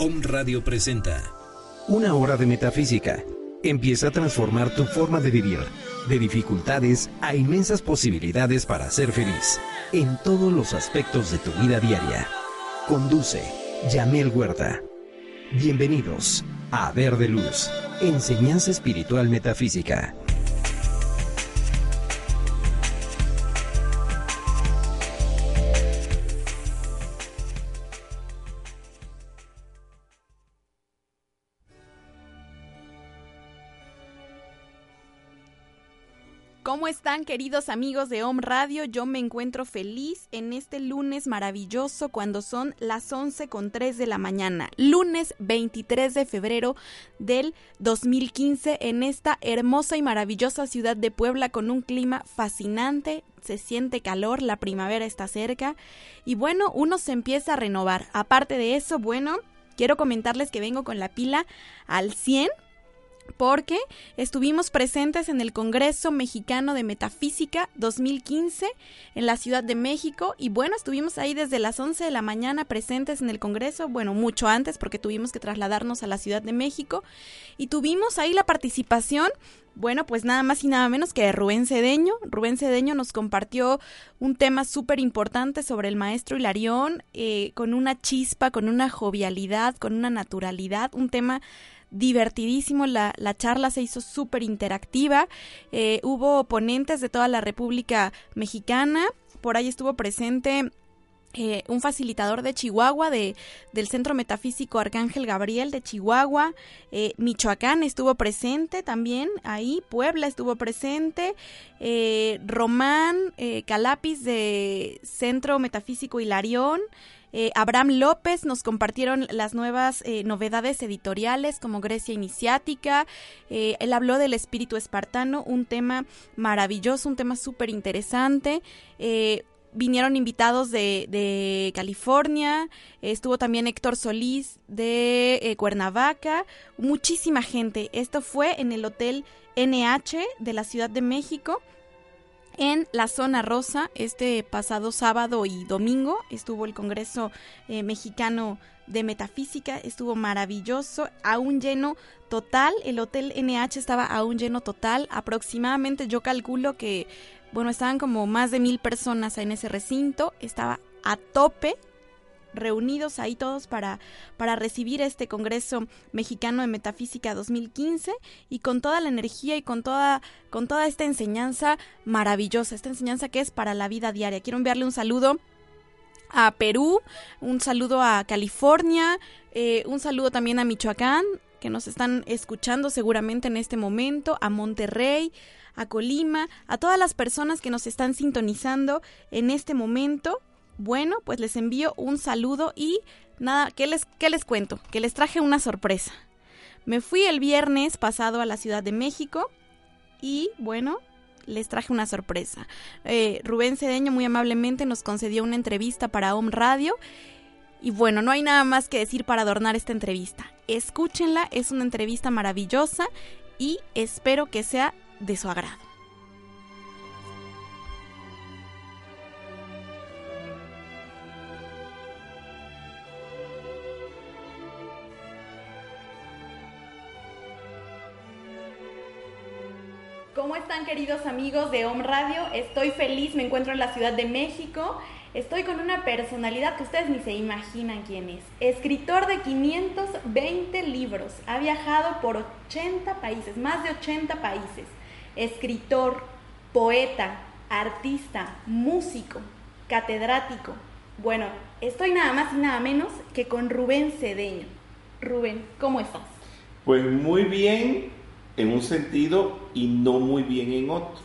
Om Radio presenta Una hora de metafísica. Empieza a transformar tu forma de vivir, de dificultades a inmensas posibilidades para ser feliz, en todos los aspectos de tu vida diaria. Conduce Yamel Huerta. Bienvenidos a Verde Luz, Enseñanza Espiritual Metafísica. Queridos amigos de Home Radio? Yo me encuentro feliz en este lunes maravilloso cuando son las 11 con 3 de la mañana. Lunes 23 de febrero del 2015 en esta hermosa y maravillosa ciudad de Puebla con un clima fascinante. Se siente calor, la primavera está cerca y bueno, uno se empieza a renovar. Aparte de eso, bueno, quiero comentarles que vengo con la pila al 100 porque estuvimos presentes en el Congreso Mexicano de Metafísica 2015 en la Ciudad de México y bueno, estuvimos ahí desde las 11 de la mañana presentes en el Congreso, bueno, mucho antes porque tuvimos que trasladarnos a la Ciudad de México y tuvimos ahí la participación bueno, pues nada más y nada menos que Rubén Cedeño. Rubén Cedeño nos compartió un tema súper importante sobre el maestro Hilarión, eh, con una chispa, con una jovialidad, con una naturalidad, un tema divertidísimo, la, la charla se hizo súper interactiva, eh, hubo ponentes de toda la República Mexicana, por ahí estuvo presente eh, un facilitador de Chihuahua, de, del Centro Metafísico Arcángel Gabriel de Chihuahua, eh, Michoacán estuvo presente también, ahí Puebla estuvo presente, Román Calapis de Centro Metafísico Hilarión, eh, Abraham López nos compartieron las nuevas eh, novedades editoriales como Grecia Iniciática. Eh, él habló del espíritu espartano, un tema maravilloso, un tema súper interesante vinieron invitados de, de California, estuvo también Héctor Solís de Cuernavaca, muchísima gente. Esto fue en el Hotel NH de la Ciudad de México en la zona rosa. Este pasado sábado y domingo estuvo el Congreso eh, Mexicano de Metafísica, estuvo maravilloso, aún lleno total, el Hotel NH estaba aún lleno total, aproximadamente yo calculo que, bueno, estaban como más de mil personas en ese recinto, estaba a tope reunidos ahí todos para, para recibir este Congreso Mexicano de Metafísica 2015 y con toda la energía y con toda, con toda esta enseñanza maravillosa, esta enseñanza que es para la vida diaria. Quiero enviarle un saludo a Perú, un saludo a California, eh, un saludo también a Michoacán, que nos están escuchando seguramente en este momento, a Monterrey, a Colima, a todas las personas que nos están sintonizando en este momento bueno, pues les envío un saludo y nada, ¿qué les, les cuento? Que les traje una sorpresa. Me fui el viernes pasado a la Ciudad de México y bueno, les traje una sorpresa. Eh, Rubén Cedeño muy amablemente nos concedió una entrevista para Home Radio. Y bueno, no hay nada más que decir para adornar esta entrevista. Escúchenla, es una entrevista maravillosa y espero que sea de su agrado. Queridos amigos de Home Radio? Estoy feliz, me encuentro en la Ciudad de México. Estoy con una personalidad que ustedes ni se imaginan quién es. Escritor de 520 libros, ha viajado por 80 países, más de 80 países. Escritor, poeta, artista, músico, catedrático. Bueno, estoy nada más y nada menos que con Rubén Cedeño. Rubén, ¿cómo estás? Pues muy bien, en un sentido y no muy bien en otro.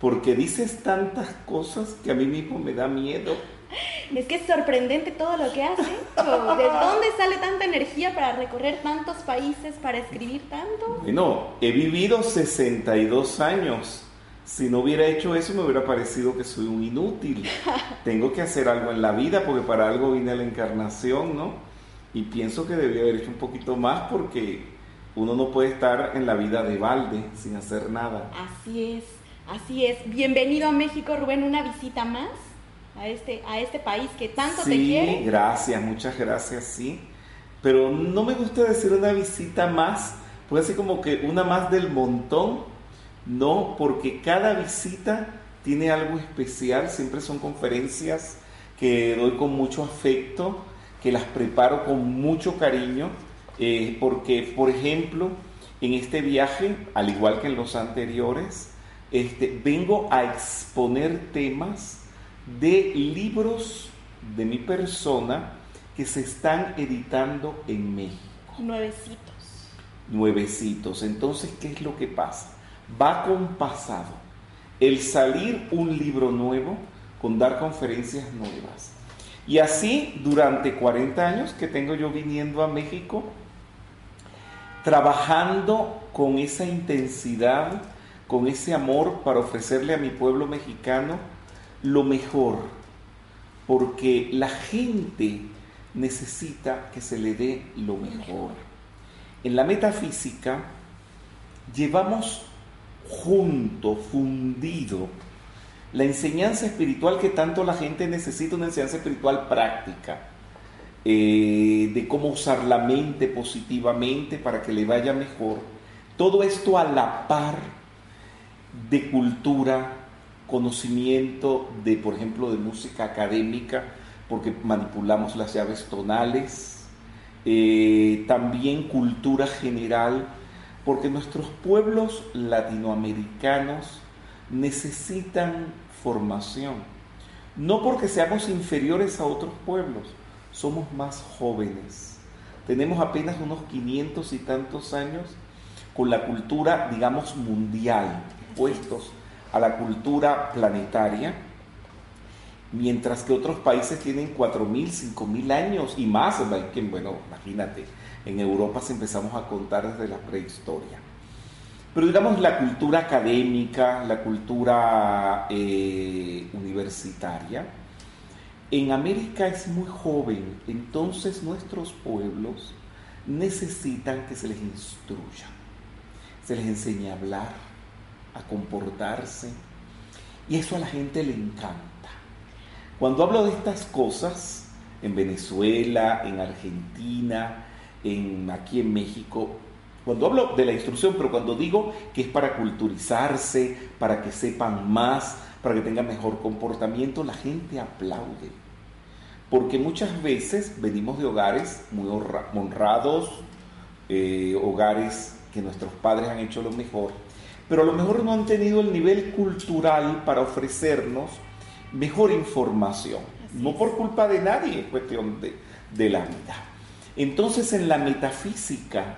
Porque dices tantas cosas que a mí mismo me da miedo. Es que es sorprendente todo lo que hace. ¿De dónde sale tanta energía para recorrer tantos países, para escribir tanto? Bueno, he vivido 62 años. Si no hubiera hecho eso me hubiera parecido que soy un inútil. Tengo que hacer algo en la vida porque para algo vine a la encarnación, ¿no? Y pienso que debía haber hecho un poquito más porque uno no puede estar en la vida de balde sin hacer nada. Así es, así es. Bienvenido a México, Rubén, una visita más a este, a este país que tanto te quiere. Sí, gracias, muchas gracias, sí. pero no me gusta decir una visita más, puede ser como que una más del montón, no, porque cada visita tiene algo especial, siempre son conferencias que doy con mucho afecto, que las preparo con mucho cariño, eh, porque, por ejemplo, en este viaje, al igual que en los anteriores, este, vengo a exponer temas de libros de mi persona que se están editando en México. Nuevecitos. Nuevecitos. Entonces, ¿qué es lo que pasa? Va compasado el salir un libro nuevo con dar conferencias nuevas. Y así, durante 40 años que tengo yo viniendo a México, trabajando con esa intensidad, con ese amor para ofrecerle a mi pueblo mexicano lo mejor, porque la gente necesita que se le dé lo mejor. En la metafísica llevamos junto, fundido, la enseñanza espiritual que tanto la gente necesita, una enseñanza espiritual práctica, eh, de cómo usar la mente positivamente para que le vaya mejor. Todo esto a la par de cultura, conocimiento de, por ejemplo, de música académica, porque manipulamos las llaves tonales, eh, también cultura general, porque nuestros pueblos latinoamericanos necesitan formación, no porque seamos inferiores a otros pueblos, somos más jóvenes, tenemos apenas unos 500 y tantos años con la cultura, digamos, mundial, puestos a la cultura planetaria, mientras que otros países tienen 4.000, 5.000 años y más. Bueno, imagínate, en Europa se empezamos a contar desde la prehistoria. Pero digamos la cultura académica, la cultura eh, universitaria, en América es muy joven, entonces nuestros pueblos necesitan que se les instruya, se les enseñe a hablar, a comportarse. Y eso a la gente le encanta. Cuando hablo de estas cosas, en Venezuela, en Argentina, en, aquí en México, cuando hablo de la instrucción, pero cuando digo que es para culturizarse, para que sepan más, para que tengan mejor comportamiento, la gente aplaude. Porque muchas veces venimos de hogares muy honrados, eh, hogares que nuestros padres han hecho lo mejor, pero a lo mejor no han tenido el nivel cultural para ofrecernos mejor información. No por culpa de nadie, es cuestión de, de la vida. Entonces en la metafísica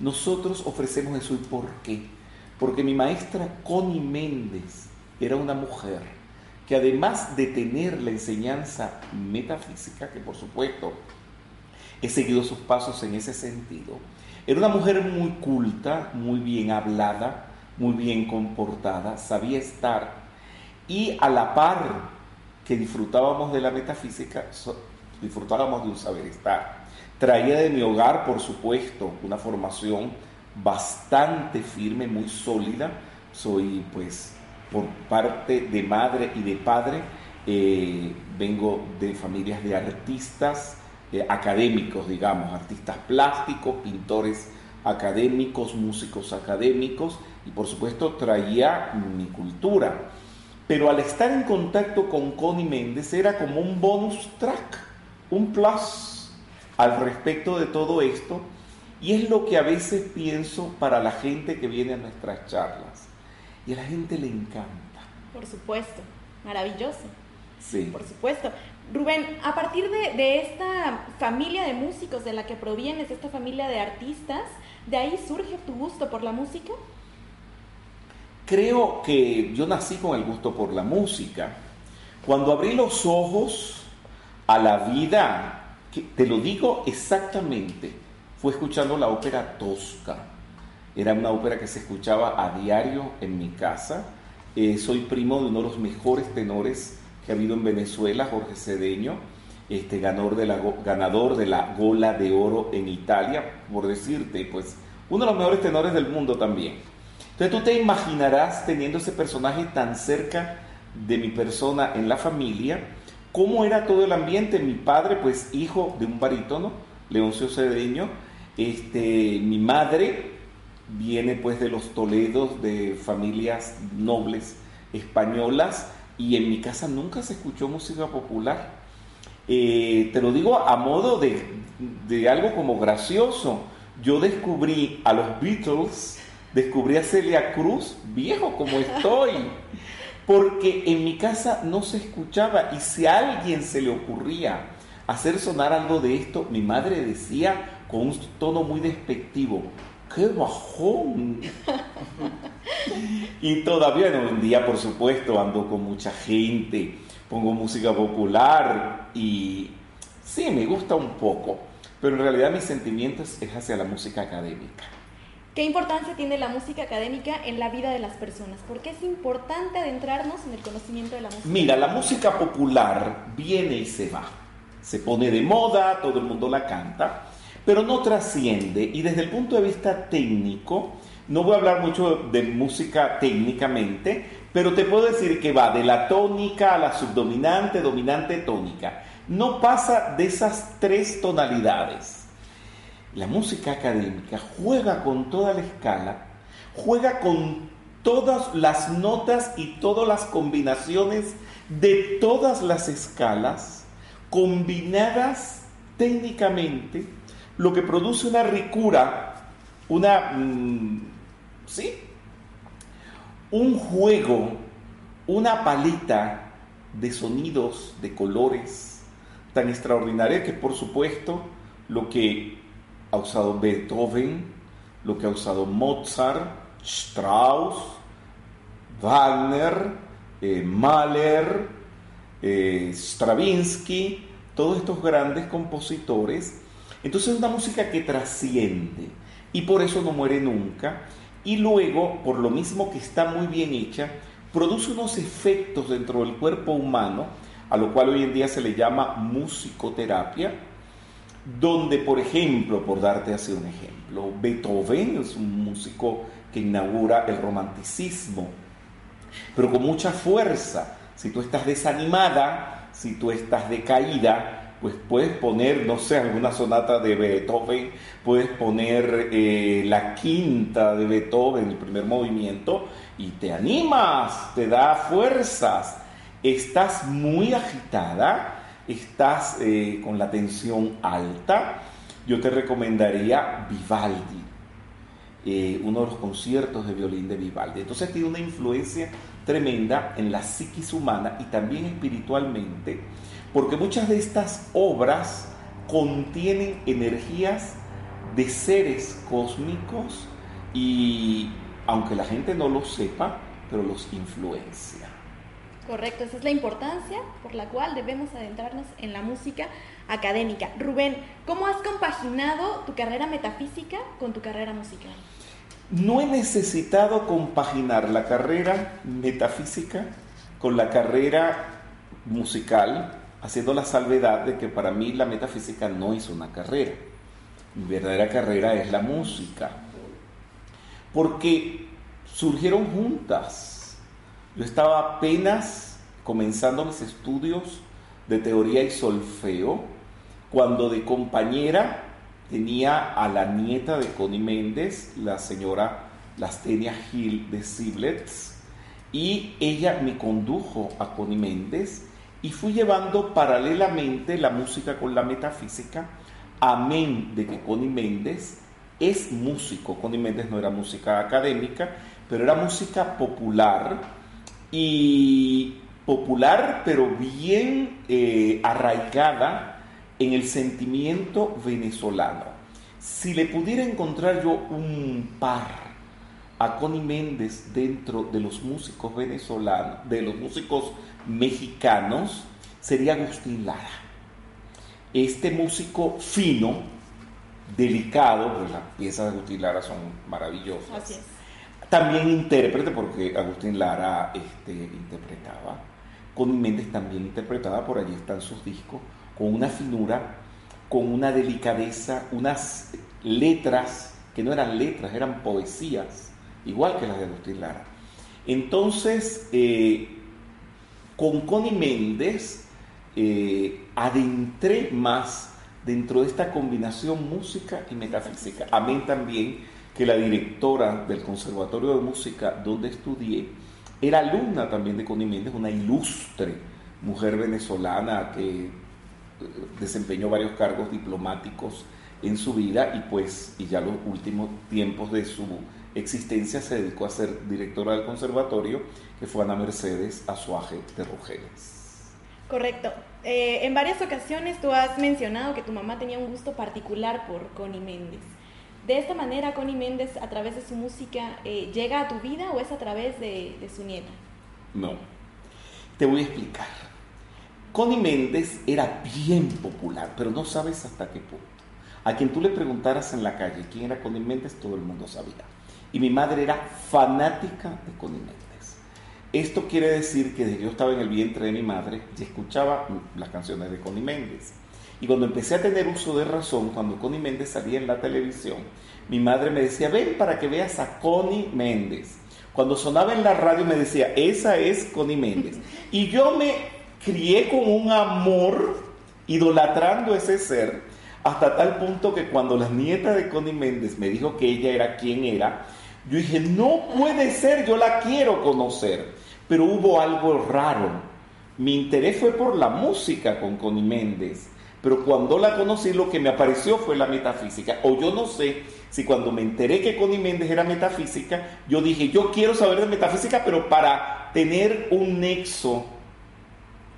nosotros ofrecemos eso. ¿Y por qué? Porque mi maestra Connie Méndez era una mujer que además de tener la enseñanza metafísica, que por supuesto he seguido sus pasos en ese sentido, era una mujer muy culta, muy bien hablada, muy bien comportada, sabía estar y a la par que disfrutábamos de la metafísica, disfrutábamos de un saber estar. Traía de mi hogar, por supuesto, una formación bastante firme, muy sólida. Soy, pues, por parte de madre y de padre, eh, vengo de familias de artistas, eh, académicos, digamos, artistas plásticos, pintores académicos, músicos académicos y por supuesto traía mi cultura. Pero al estar en contacto con Connie Méndez era como un bonus track, un plus al respecto de todo esto y es lo que a veces pienso para la gente que viene a nuestras charlas. Y a la gente le encanta. Por supuesto, maravilloso. Sí. Por supuesto. Rubén, a partir de, esta familia de músicos de la que provienes, esta familia de artistas, ¿de ahí surge tu gusto por la música? Creo que yo nací con el gusto por la música. Cuando abrí los ojos a la vida, te lo digo exactamente, fue escuchando la ópera Tosca. Era una ópera que se escuchaba a diario en mi casa. Eh, soy primo de uno de los mejores tenores que ha habido en Venezuela, Jorge Cedeño, este, ganador, de la, ganador de la Gola de Oro en Italia, por decirte, pues uno de los mejores tenores del mundo también. Entonces tú te imaginarás teniendo ese personaje tan cerca de mi persona en la familia, cómo era todo el ambiente. Mi padre, pues hijo de un barítono, Leoncio Cedeño. Este, mi madre viene pues de los Toledos, de familias nobles españolas, y en mi casa nunca se escuchó música popular. Eh, te lo digo a modo de, de algo como gracioso. Yo descubrí a los Beatles, descubrí a Celia Cruz, viejo como estoy, porque en mi casa no se escuchaba y si a alguien se le ocurría hacer sonar algo de esto, mi madre decía con un tono muy despectivo, ¡qué bajón! y todavía en día, por supuesto, ando con mucha gente, pongo música popular y sí, me gusta un poco, pero en realidad mis sentimientos es hacia la música académica. ¿Qué importancia tiene la música académica en la vida de las personas? ¿Por qué es importante adentrarnos en el conocimiento de la música? Mira, la música popular viene y se va. Se pone de moda, todo el mundo la canta, pero no trasciende. Y desde el punto de vista técnico, no voy a hablar mucho de música técnicamente, pero te puedo decir que va de la tónica a la subdominante, dominante, tónica. No pasa de esas tres tonalidades. La música académica juega con toda la escala, juega con todas las notas y todas las combinaciones de todas las escalas, combinadas técnicamente, lo que produce una ricura, una, mm, ¿sí? Un juego, una paleta de sonidos, de colores tan extraordinaria que por supuesto lo que ha usado Beethoven, lo que ha usado Mozart, Strauss, Wagner, eh, Mahler, eh, Stravinsky, todos estos grandes compositores. Entonces es una música que trasciende y por eso no muere nunca. Y luego, por lo mismo que está muy bien hecha, produce unos efectos dentro del cuerpo humano, a lo cual hoy en día se le llama musicoterapia, donde, por ejemplo, por darte así un ejemplo, Beethoven es un músico que inaugura el romanticismo, pero con mucha fuerza. Si tú estás desanimada, si tú estás decaída, pues puedes poner, no sé, alguna sonata de Beethoven, puedes poner eh, la quinta de Beethoven, el primer movimiento, y te animas, te da fuerzas. Estás muy agitada, estás eh, con la tensión alta, yo te recomendaría Vivaldi, eh, uno de los conciertos de violín de Vivaldi. Entonces tiene una influencia tremenda en la psiquis humana y también espiritualmente, porque muchas de estas obras contienen energías de seres cósmicos y aunque la gente no lo sepa, pero los influencia. Correcto, esa es la importancia por la cual debemos adentrarnos en la música académica. Rubén, ¿cómo has compaginado tu carrera metafísica con tu carrera musical? No he necesitado compaginar la carrera metafísica con la carrera musical, haciendo la salvedad de que para mí la metafísica no es una carrera. Mi verdadera carrera es la música. Porque surgieron juntas yo estaba apenas comenzando mis estudios de teoría y solfeo cuando de compañera tenía a la nieta de Connie Méndez, la señora Lastenia Gil de Siblets, y ella me condujo a Connie Méndez y fui llevando paralelamente la música con la metafísica, amén de que Connie Méndez es músico. Connie Méndez no era música académica, pero era música popular y popular, pero bien eh, arraigada en el sentimiento venezolano. Si le pudiera encontrar yo un par a Connie Méndez dentro de los músicos venezolanos, de los músicos mexicanos, sería Agustín Lara. Este músico fino, delicado, pues las piezas de Agustín Lara son maravillosas. Así es también intérprete, porque Agustín Lara este, interpretaba. Connie Méndez también interpretaba, por allí están sus discos, con una finura, con una delicadeza, unas letras que no eran letras, eran poesías, igual que las de Agustín Lara. Entonces, eh, con Connie Méndez eh, adentré más dentro de esta combinación música y metafísica. Amén también que la directora del Conservatorio de Música donde estudié era alumna también de Connie Méndez, una ilustre mujer venezolana que eh, desempeñó varios cargos diplomáticos en su vida y pues y ya los últimos tiempos de su existencia se dedicó a ser directora del conservatorio que fue Ana Mercedes Azuaje de Rogeles. Correcto. Eh, en varias ocasiones tú has mencionado que tu mamá tenía un gusto particular por Connie Méndez. ¿De esta manera Connie Méndez a través de su música eh, llega a tu vida o es a través de, de su nieta? No, te voy a explicar. Connie Méndez era bien popular, pero no sabes hasta qué punto. A quien tú le preguntaras en la calle quién era Connie Méndez, todo el mundo sabía. Y mi madre era fanática de Connie Méndez. Esto quiere decir que desde que yo estaba en el vientre de mi madre, ya escuchaba las canciones de Connie Méndez. Y cuando empecé a tener uso de razón, cuando Connie Méndez salía en la televisión, mi madre me decía, ven para que veas a Connie Méndez. Cuando sonaba en la radio me decía, esa es Connie Méndez. Y yo me crié con un amor idolatrando ese ser, hasta tal punto que cuando la nieta de Connie Méndez me dijo que ella era quien era, yo dije, no puede ser, yo la quiero conocer. Pero hubo algo raro. Mi interés fue por la música con Connie Méndez. Pero cuando la conocí lo que me apareció fue la metafísica. O yo no sé si cuando me enteré que Connie Méndez era metafísica, yo dije, yo quiero saber de metafísica, pero para tener un nexo,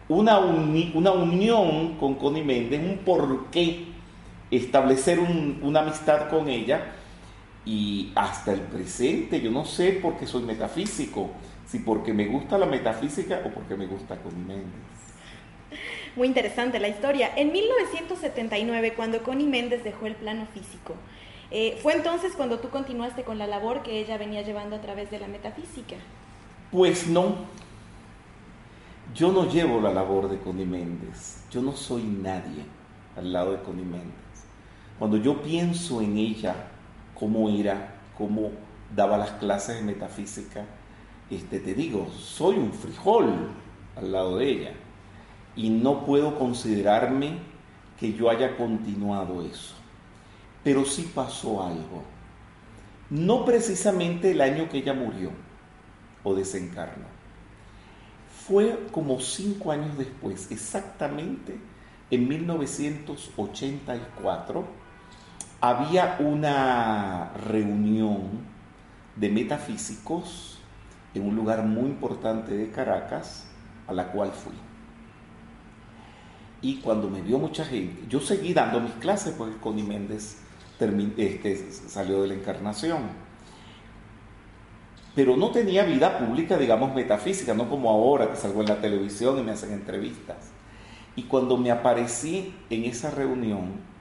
una, una unión con Connie Méndez, un porqué, establecer una amistad con ella. Y hasta el presente, yo no sé por qué soy metafísico, si porque me gusta la metafísica o porque me gusta Connie Méndez. Muy interesante la historia. En 1979, cuando Connie Méndez dejó el plano físico, eh, ¿fue entonces cuando tú continuaste con la labor que ella venía llevando a través de la metafísica? Pues no. Yo no llevo la labor de Connie Méndez. Yo no soy nadie al lado de Connie Méndez. Cuando yo pienso en ella, cómo era, cómo daba las clases de metafísica, este, te digo, soy un frijol al lado de ella y no puedo considerarme que yo haya continuado eso. Pero sí pasó algo. No precisamente el año que ella murió o desencarnó. Fue como cinco años después, exactamente en 1984, había una reunión de metafísicos en un lugar muy importante de Caracas, a la cual fui. Y cuando me vio mucha gente, yo seguí dando mis clases porque Connie Méndez este, salió de la encarnación. Pero no tenía vida pública, digamos, metafísica, no como ahora que salgo en la televisión y me hacen entrevistas. Y cuando me aparecí en esa reunión,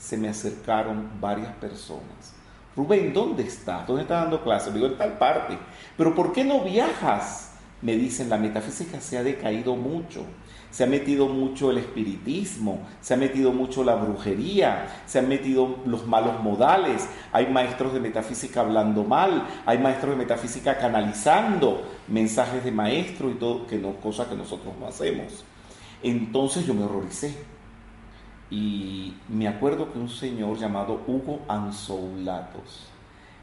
se me acercaron varias personas. Rubén, ¿dónde estás? ¿Dónde estás dando clases? Digo, en tal parte. Pero ¿por qué no viajas? Me dicen, la metafísica se ha decaído mucho se ha metido mucho el espiritismo, se ha metido mucho la brujería, se han metido los malos modales, hay maestros de metafísica hablando mal, hay maestros de metafísica canalizando mensajes de maestro y todo, que no, cosa que nosotros no hacemos. Entonces yo me horroricé. Y me acuerdo que un señor llamado Hugo Anzoulatos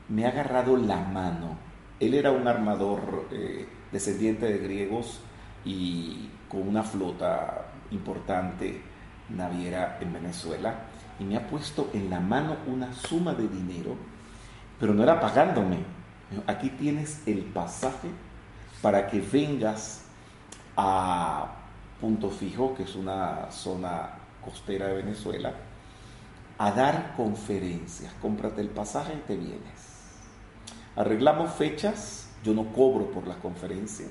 me ha agarrado la mano. Él era un armador eh, descendiente de griegos y con una flota importante naviera en Venezuela y me ha puesto en la mano una suma de dinero, pero no era pagándome. Aquí tienes el pasaje para que vengas a Punto Fijo, que es una zona costera de Venezuela, a dar conferencias. Cómprate el pasaje y te vienes. Arreglamos fechas, yo no cobro por las conferencias,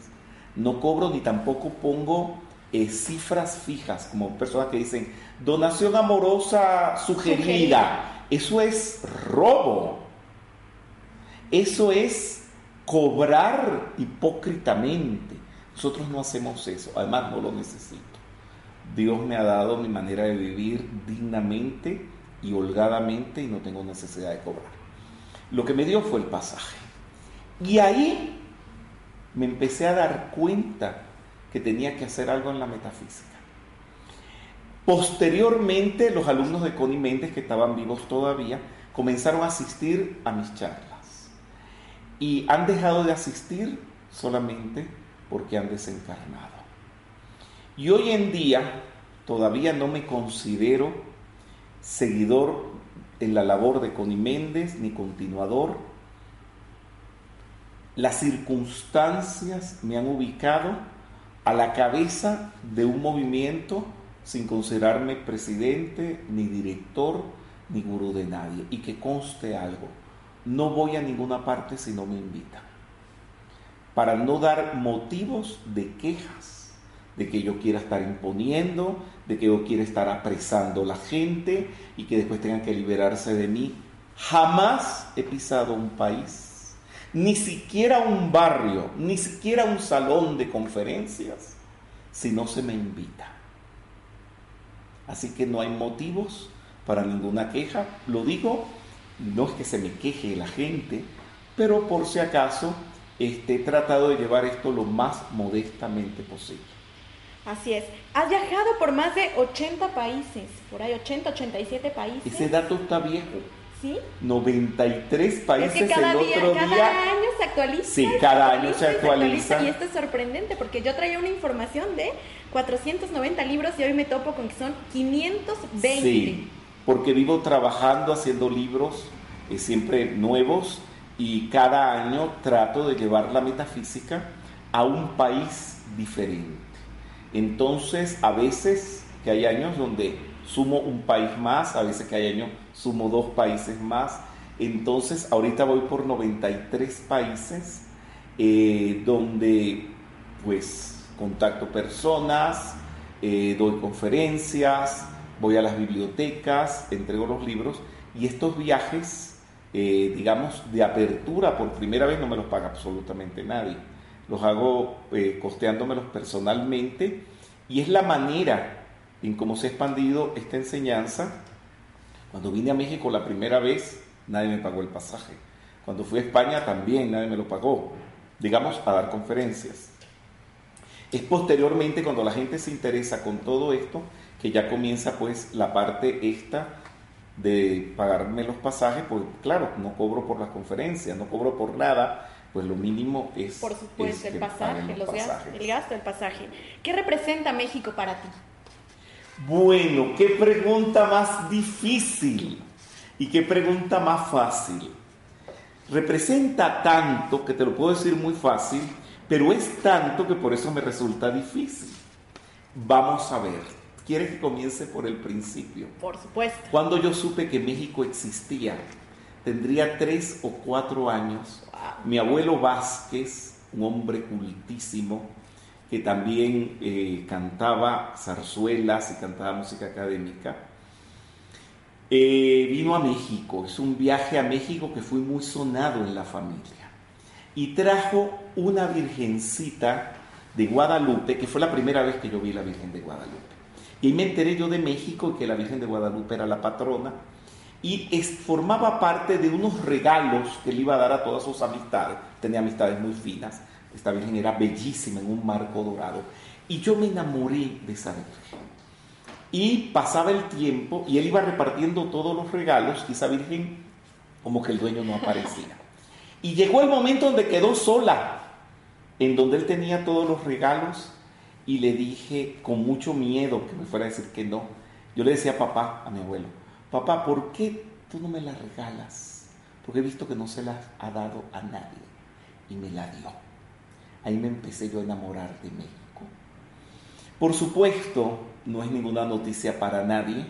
no cobro ni tampoco pongo eh, cifras fijas, como personas que dicen donación amorosa sugerida. Eso es robo. Eso es cobrar hipócritamente. Nosotros no hacemos eso, además no lo necesito. Dios me ha dado mi manera de vivir dignamente y holgadamente y no tengo necesidad de cobrar. Lo que me dio fue el pasaje. Y ahí me empecé a dar cuenta que tenía que hacer algo en la metafísica. Posteriormente, los alumnos de Connie Méndez, que estaban vivos todavía, comenzaron a asistir a mis charlas. Y han dejado de asistir solamente porque han desencarnado. Y hoy en día todavía no me considero seguidor en la labor de Connie Méndez ni continuador. Las circunstancias me han ubicado a la cabeza de un movimiento sin considerarme presidente, ni director, ni gurú de nadie. Y que conste algo, no voy a ninguna parte si no me invitan. Para no dar motivos de quejas, de que yo quiera estar imponiendo, de que yo quiera estar apresando a la gente y que después tengan que liberarse de mí. Jamás he pisado un país, ni siquiera un barrio, ni siquiera un salón de conferencias, si no se me invita. Así que no hay motivos para ninguna queja. Lo digo, no es que se me queje la gente, pero por si acaso este, he tratado de llevar esto lo más modestamente posible. Así es. Has viajado por más de 80 países, por ahí 80, 87 países. Ese dato está viejo. ¿Sí? 93 países es que cada el día, otro cada día. año se actualiza. Sí, cada año se actualiza. Y esto es sorprendente porque yo traía una información de 490 libros y hoy me topo con que son 520. Sí, porque vivo trabajando, haciendo libros eh, siempre nuevos y cada año trato de llevar la metafísica a un país diferente. Entonces, a veces que hay años donde sumo un país más, a veces que hay años sumo dos países más. Entonces, ahorita voy por 93 países eh, donde pues contacto personas, eh, doy conferencias, voy a las bibliotecas, entrego los libros y estos viajes, eh, digamos, de apertura por primera vez no me los paga absolutamente nadie. Los hago eh, costeándomelos personalmente y es la manera en cómo se ha expandido esta enseñanza. Cuando vine a México la primera vez, nadie me pagó el pasaje. Cuando fui a España también nadie me lo pagó, digamos, a dar conferencias. Es posteriormente cuando la gente se interesa con todo esto que ya comienza pues la parte esta de pagarme los pasajes, pues claro, no cobro por las conferencias, no cobro por nada, pues lo mínimo es... Por supuesto, es el pasaje, los gastos, pasajes. el gasto del pasaje. ¿Qué representa México para ti? Bueno, qué pregunta más difícil y qué pregunta más fácil. Representa tanto que te lo puedo decir muy fácil, pero es tanto que por eso me resulta difícil. Vamos a ver. ¿Quieres que comience por el principio? Por supuesto. Cuando yo supe que México existía, tendría tres o cuatro años. Mi abuelo Vázquez, un hombre cultísimo, que también eh, cantaba zarzuelas y cantaba música académica, eh, vino a México. Es un viaje a México que fue muy sonado en la familia. Y trajo una virgencita de Guadalupe, que fue la primera vez que yo vi la Virgen de Guadalupe. Y me enteré yo de México que la Virgen de Guadalupe era la patrona. Y formaba parte de unos regalos que le iba a dar a todas sus amistades. Tenía amistades muy finas. Esta Virgen era bellísima en un marco dorado. Y yo me enamoré de esa Virgen. Y pasaba el tiempo y él iba repartiendo todos los regalos y esa Virgen como que el dueño no aparecía. Y llegó el momento donde quedó sola, en donde él tenía todos los regalos y le dije con mucho miedo que me fuera a decir que no. Yo le decía a papá, a mi abuelo, papá, ¿por qué tú no me la regalas? Porque he visto que no se la ha dado a nadie y me la dio. Ahí me empecé yo a enamorar de México. Por supuesto, no es ninguna noticia para nadie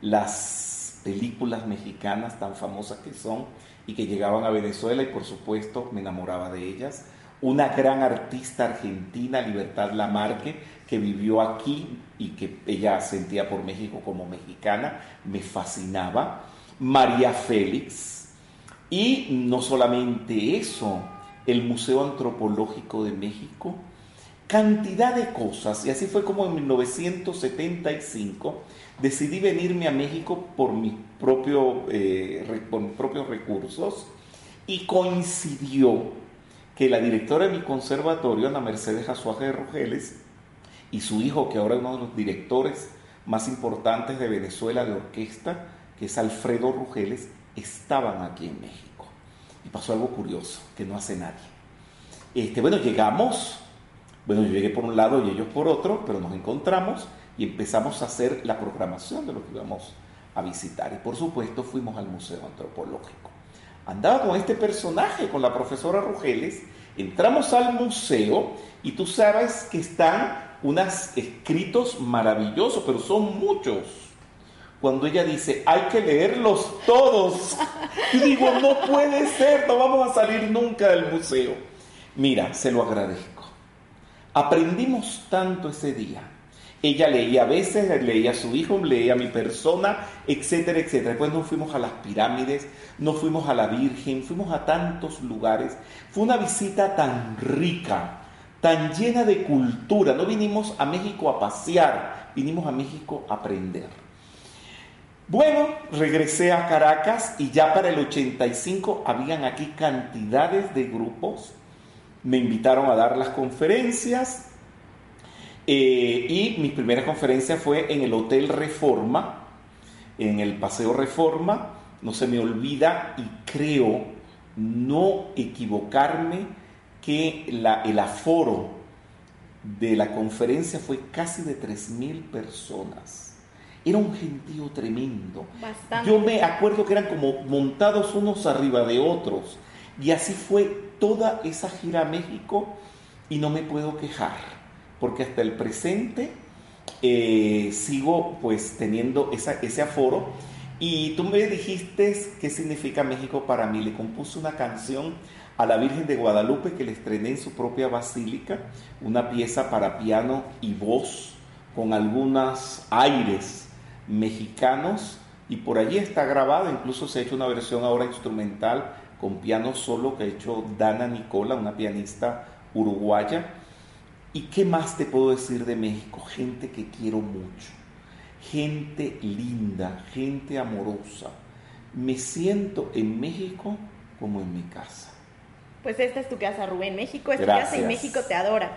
las películas mexicanas tan famosas que son y que llegaban a Venezuela y por supuesto me enamoraba de ellas. Una gran artista argentina, Libertad Lamarque, que vivió aquí y que ella sentía por México como mexicana, me fascinaba. María Félix. Y no solamente eso, el Museo Antropológico de México, cantidad de cosas. Y así fue como en 1975 decidí venirme a México por, mi propio, eh, por mis propios recursos y coincidió que la directora de mi conservatorio, Ana Mercedes Azuaje de Rogeles, y su hijo, que ahora es uno de los directores más importantes de Venezuela de orquesta, que es Alfredo Rugeles, estaban aquí en México. Y pasó algo curioso, que no hace nadie. Este, bueno, llegamos, bueno, yo llegué por un lado y ellos por otro, pero nos encontramos y empezamos a hacer la programación de lo que íbamos a visitar. Y por supuesto fuimos al Museo Antropológico. Andaba con este personaje, con la profesora Rugeles, entramos al museo y tú sabes que están unos escritos maravillosos, pero son muchos. Cuando ella dice, hay que leerlos todos. Y digo, no puede ser, no vamos a salir nunca del museo. Mira, se lo agradezco. Aprendimos tanto ese día. Ella leía a veces, leía a su hijo, leía a mi persona, etcétera, etcétera. Después nos fuimos a las pirámides, nos fuimos a la Virgen, fuimos a tantos lugares. Fue una visita tan rica, tan llena de cultura. No vinimos a México a pasear, vinimos a México a aprender. Bueno, regresé a Caracas y ya para el 85 habían aquí cantidades de grupos. Me invitaron a dar las conferencias eh, y mi primera conferencia fue en el Hotel Reforma, en el Paseo Reforma. No se me olvida y creo no equivocarme que el aforo de la conferencia fue casi de 3.000 personas. Era un gentío tremendo. Yo me acuerdo que eran como montados unos arriba de otros. Y así fue toda esa gira a México y no me puedo quejar, porque hasta el presente eh, sigo pues teniendo ese aforo. Y tú me dijiste qué significa México para mí. Le compuse una canción a la Virgen de Guadalupe que le estrené en su propia basílica, una pieza para piano y voz con algunos aires mexicanos y por allí está grabada, incluso se ha hecho una versión ahora instrumental con piano solo que ha hecho Dana Nicola, una pianista uruguaya. ¿Y qué más te puedo decir de México? Gente que quiero mucho, gente linda, gente amorosa. Me siento en México como en mi casa pues esta es tu casa, Rubén. México es tu casa y México te adora.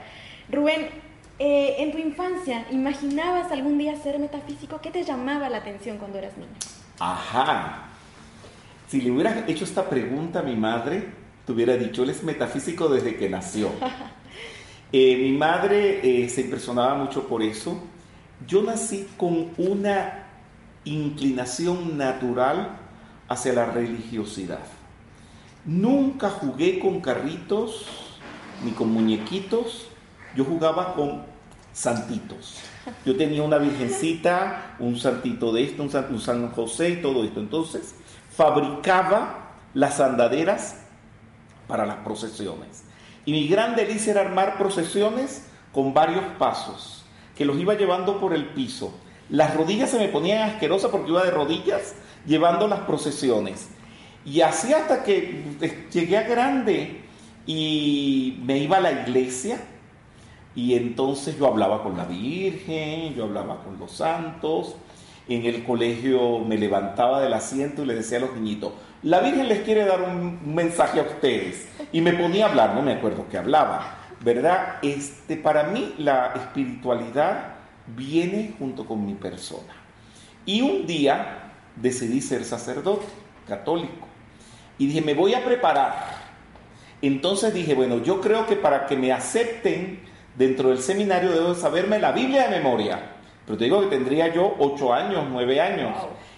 Rubén, eh, en tu infancia, ¿imaginabas algún día ser metafísico? ¿Qué te llamaba la atención cuando eras niño? Ajá. Si le hubieras hecho esta pregunta a mi madre, te hubiera dicho, él es metafísico desde que nació. Eh, mi madre eh, se impresionaba mucho por eso. Yo nací con una inclinación natural hacia la religiosidad. Nunca jugué con carritos ni con muñequitos, yo jugaba con santitos. Yo tenía una virgencita, un santito de esto, un San, José y todo esto. Entonces, fabricaba las andaderas para las procesiones. Y mi gran delicia era armar procesiones con varios pasos, que los iba llevando por el piso. Las rodillas se me ponían asquerosas porque iba de rodillas llevando las procesiones. Y así hasta que llegué a grande y me iba a la iglesia y entonces yo hablaba con la Virgen, yo hablaba con los santos, en el colegio me levantaba del asiento y le decía a los niñitos, la Virgen les quiere dar un mensaje a ustedes. Y me ponía a hablar, no me acuerdo qué hablaba, ¿verdad? Este, para mí la espiritualidad viene junto con mi persona. Y un día decidí ser sacerdote católico y dije, me voy a preparar. Entonces dije, bueno, yo creo que para que me acepten dentro del seminario debo saberme la Biblia de memoria. Pero te digo que tendría yo ocho años, nueve años.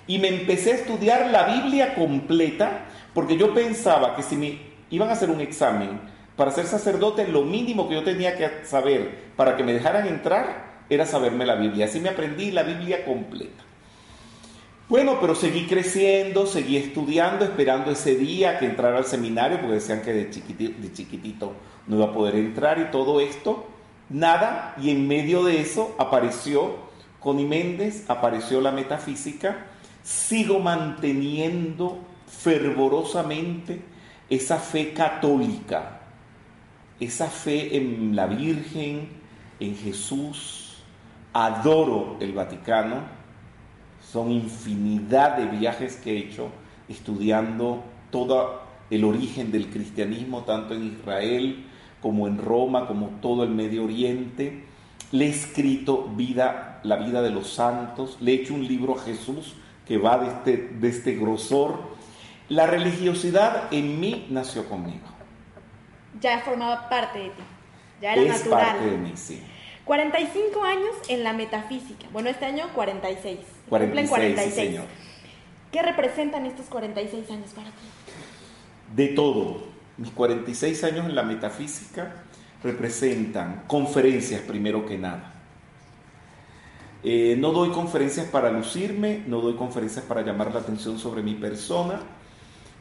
Y me empecé a estudiar la Biblia completa porque yo pensaba que si me iban a hacer un examen para ser sacerdote, lo mínimo que yo tenía que saber para que me dejaran entrar era saberme la Biblia. Así me aprendí la Biblia completa. Bueno, pero seguí creciendo, seguí estudiando, esperando ese día que entrara al seminario, porque decían que de chiquitito, no iba a poder entrar y todo esto. Nada, y en medio de eso apareció Connie Méndez, apareció la metafísica. Sigo manteniendo fervorosamente esa fe católica, esa fe en la Virgen, en Jesús. Adoro el Vaticano son infinidad de viajes que he hecho estudiando todo el origen del cristianismo, tanto en Israel como en Roma, como todo el Medio Oriente. le he escrito vida, la vida de los santos, le he hecho un libro a Jesús que va de este, de este grosor. La religiosidad en mí nació conmigo. Ya formaba parte de ti, ya era es natural. parte de mí, sí. 45 años en la metafísica. Bueno, este año 46. 46, Cumplen sí, 46. señor. ¿Qué representan estos 46 años para ti? De todo. Mis 46 años en la metafísica representan conferencias primero que nada. Eh, no doy conferencias para lucirme, no doy conferencias para llamar la atención sobre mi persona,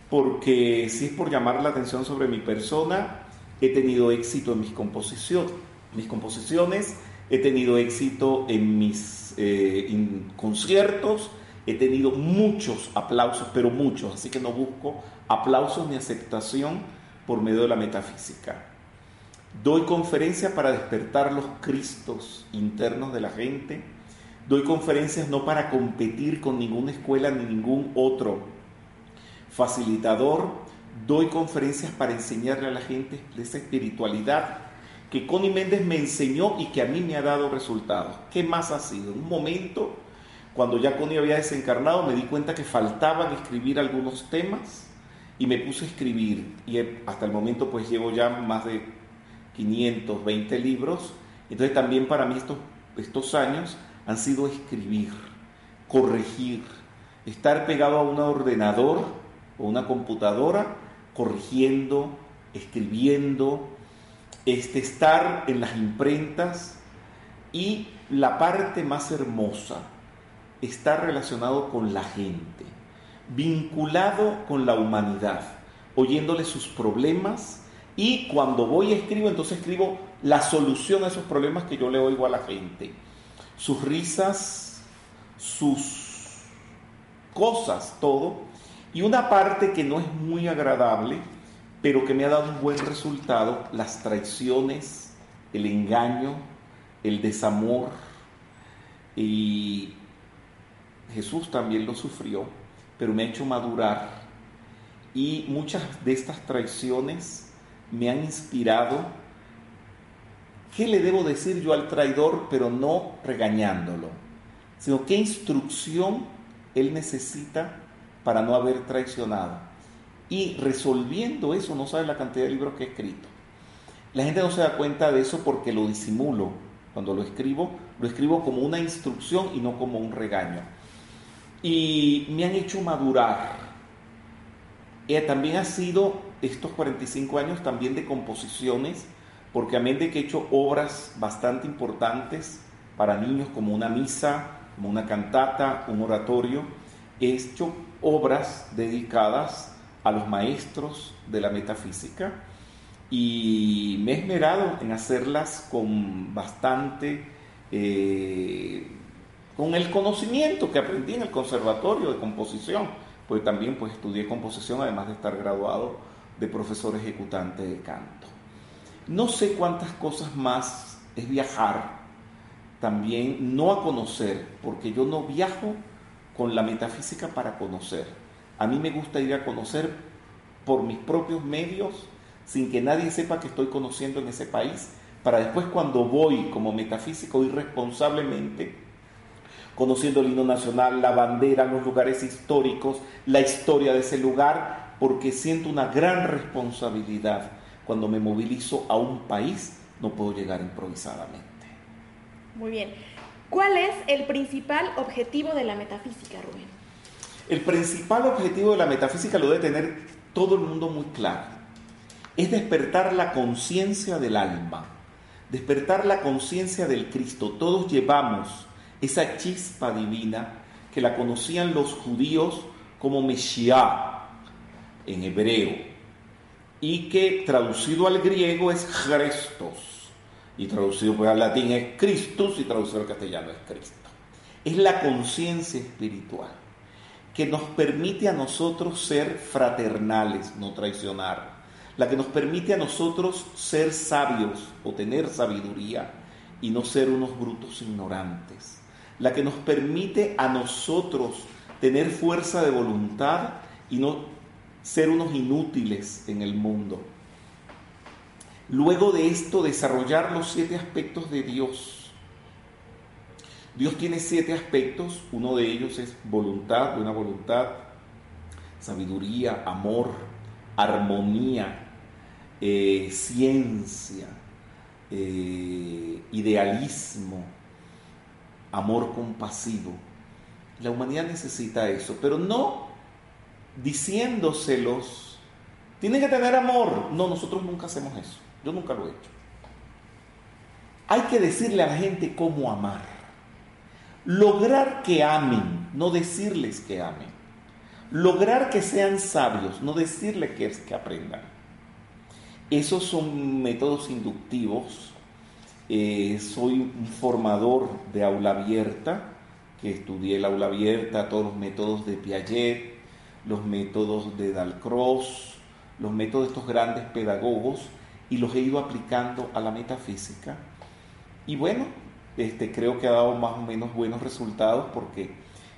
porque si es por llamar la atención sobre mi persona, he tenido éxito en mis composiciones. Mis composiciones, he tenido éxito en mis eh, conciertos, he tenido muchos aplausos, pero muchos, así que no busco aplausos ni aceptación por medio de la metafísica. Doy conferencias para despertar los cristos internos de la gente. Doy conferencias no para competir con ninguna escuela ni ningún otro facilitador. Doy conferencias para enseñarle a la gente esa espiritualidad que Connie Méndez me enseñó y que a mí me ha dado resultados. ¿Qué más ha sido? En un momento, cuando ya Connie había desencarnado, me di cuenta que faltaban escribir algunos temas y me puse a escribir. Y hasta el momento pues llevo ya más de 520 libros. Entonces también para mí estos, estos años han sido escribir, corregir, estar pegado a un ordenador o una computadora, corrigiendo, escribiendo, este, estar en las imprentas y la parte más hermosa, estar relacionado con la gente, vinculado con la humanidad, oyéndole sus problemas y cuando voy y escribo, entonces escribo la solución a esos problemas que yo le oigo a la gente, sus risas, sus cosas, todo, y una parte que no es muy agradable, pero que me ha dado un buen resultado, las traiciones, el engaño, el desamor. Y Jesús también lo sufrió, pero me ha hecho madurar. Y muchas de estas traiciones me han inspirado. ¿Qué le debo decir yo al traidor, pero no regañándolo? Sino qué instrucción él necesita para no haber traicionado y resolviendo eso, no sabe la cantidad de libros que he escrito. La gente no se da cuenta de eso porque lo disimulo. Cuando lo escribo, lo escribo como una instrucción y no como un regaño. Y me han hecho madurar. Y también ha sido estos 45 años también de composiciones, porque a medida de que he hecho obras bastante importantes para niños, como una misa, como una cantata, un oratorio, he hecho obras dedicadas a los maestros de la metafísica y me he esmerado en hacerlas con bastante, eh, con el conocimiento que aprendí en el conservatorio de composición, pues también pues estudié composición además de estar graduado de profesor ejecutante de canto. No sé cuántas cosas más es viajar, también no a conocer, porque yo no viajo con la metafísica para conocer a mí me gusta ir a conocer por mis propios medios, sin que nadie sepa que estoy conociendo en ese país, para después cuando voy como metafísico ir responsablemente, conociendo el himno nacional, la bandera, los lugares históricos, la historia de ese lugar, porque siento una gran responsabilidad. Cuando me movilizo a un país, no puedo llegar improvisadamente. Muy bien. ¿Cuál es el principal objetivo de la metafísica, Rubén? El principal objetivo de la metafísica lo debe tener todo el mundo muy claro. Es despertar la conciencia del alma, despertar la conciencia del Cristo. Todos llevamos esa chispa divina que la conocían los judíos como Mesías en hebreo y que traducido al griego es Christos y traducido pues, al latín es Christus y traducido al castellano es Cristo. Es la conciencia espiritual que nos permite a nosotros ser fraternales, no traicionar, la que nos permite a nosotros ser sabios o tener sabiduría y no ser unos brutos ignorantes, la que nos permite a nosotros tener fuerza de voluntad y no ser unos inútiles en el mundo. Luego de esto, desarrollar los siete aspectos de Dios, Dios tiene siete aspectos, uno de ellos es voluntad, buena voluntad, sabiduría, amor, armonía, eh, ciencia, eh, idealismo, amor compasivo. La humanidad necesita eso, pero no diciéndoselos, tienen que tener amor. No, nosotros nunca hacemos eso. Yo nunca lo he hecho. Hay que decirle a la gente cómo amar. Lograr que amen, no decirles que amen. Lograr que sean sabios, no decirles que, que aprendan. Esos son métodos inductivos. Eh, soy un formador de aula abierta, que estudié el aula abierta, todos los métodos de Piaget, los métodos de Dalcroze, los métodos de estos grandes pedagogos, y los he ido aplicando a la metafísica. Y bueno, este, creo que ha dado más o menos buenos resultados porque